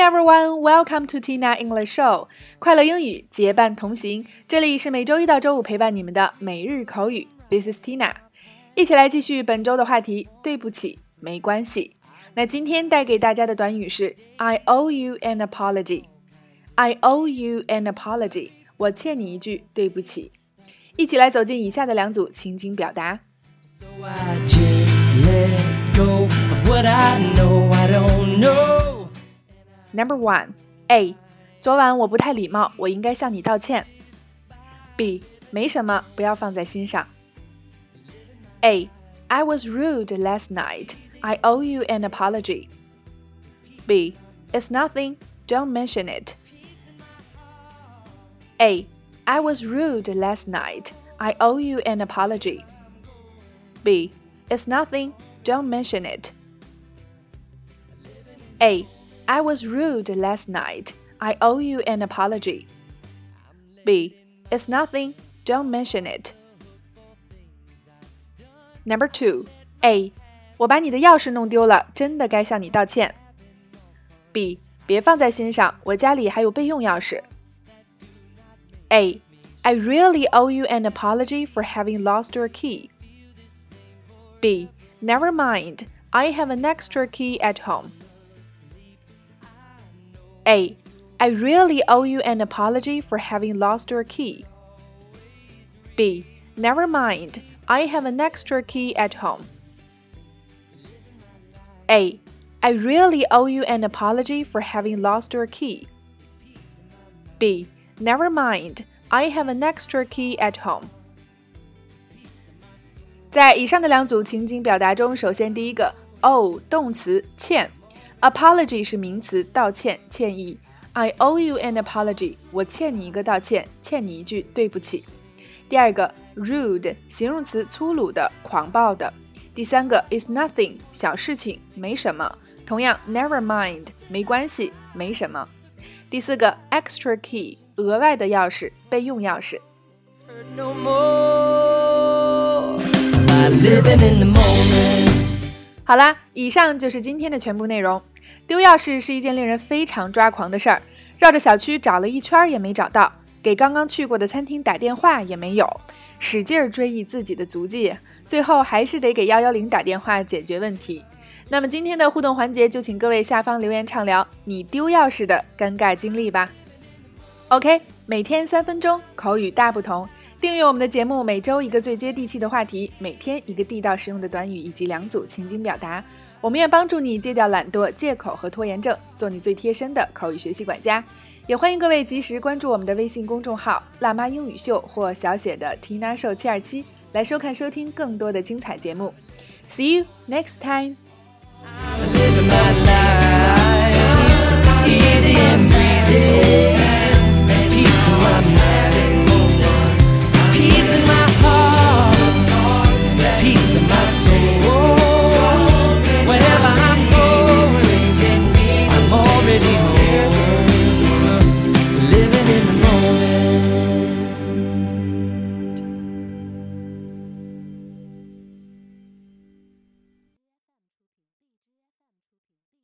everyone, welcome to Tina English Show。快乐英语结伴同行，这里是每周一到周五陪伴你们的每日口语。This is Tina，一起来继续本周的话题。对不起，没关系。那今天带给大家的短语是 I owe you an apology。I owe you an apology。我欠你一句对不起。一起来走进以下的两组情景表达。Number one, A，昨晚我不太礼貌，我应该向你道歉。B，没什么，不要放在心上。A, I was rude last night. I owe you an apology. B, it's nothing. Don't mention it. A, I was rude last night. I owe you an apology. B, it's nothing. Don't mention it. A. I was rude last night. I owe you an apology. B. It's nothing. Don't mention it. Number two. A. 我把你的钥匙弄丢了，真的该向你道歉。B. 别放在心上，我家里还有备用钥匙。A. I really owe you an apology for having lost your key. B. Never mind. I have an extra key at home. A. I really owe you an apology for having lost your key. B. Never mind. I have an extra key at home. A. I really owe you an apology for having lost your key. B. Never mind. I have an extra key at home. 在以上的两组情景表达中，首先第一个，owe 动词欠 ，apology 是名词道歉歉意。I owe you an apology，我欠你一个道歉，欠你一句对不起。第二个，rude 形容词粗鲁的、狂暴的。第三个，is nothing 小事情，没什么。同样，never mind 没关系，没什么。第四个，extra key 额外的钥匙，备用钥匙。好啦，以上就是今天的全部内容。丢钥匙是一件令人非常抓狂的事儿，绕着小区找了一圈也没找到，给刚刚去过的餐厅打电话也没有，使劲儿追忆自己的足迹，最后还是得给幺幺零打电话解决问题。那么今天的互动环节，就请各位下方留言畅聊你丢钥匙的尴尬经历吧。OK，每天三分钟，口语大不同。订阅我们的节目，每周一个最接地气的话题，每天一个地道实用的短语以及两组情景表达。我们愿帮助你戒掉懒惰、借口和拖延症，做你最贴身的口语学习管家。也欢迎各位及时关注我们的微信公众号“辣妈英语秀”或小写的 “Tina Show 七二七”，来收看收听更多的精彩节目。See you next time.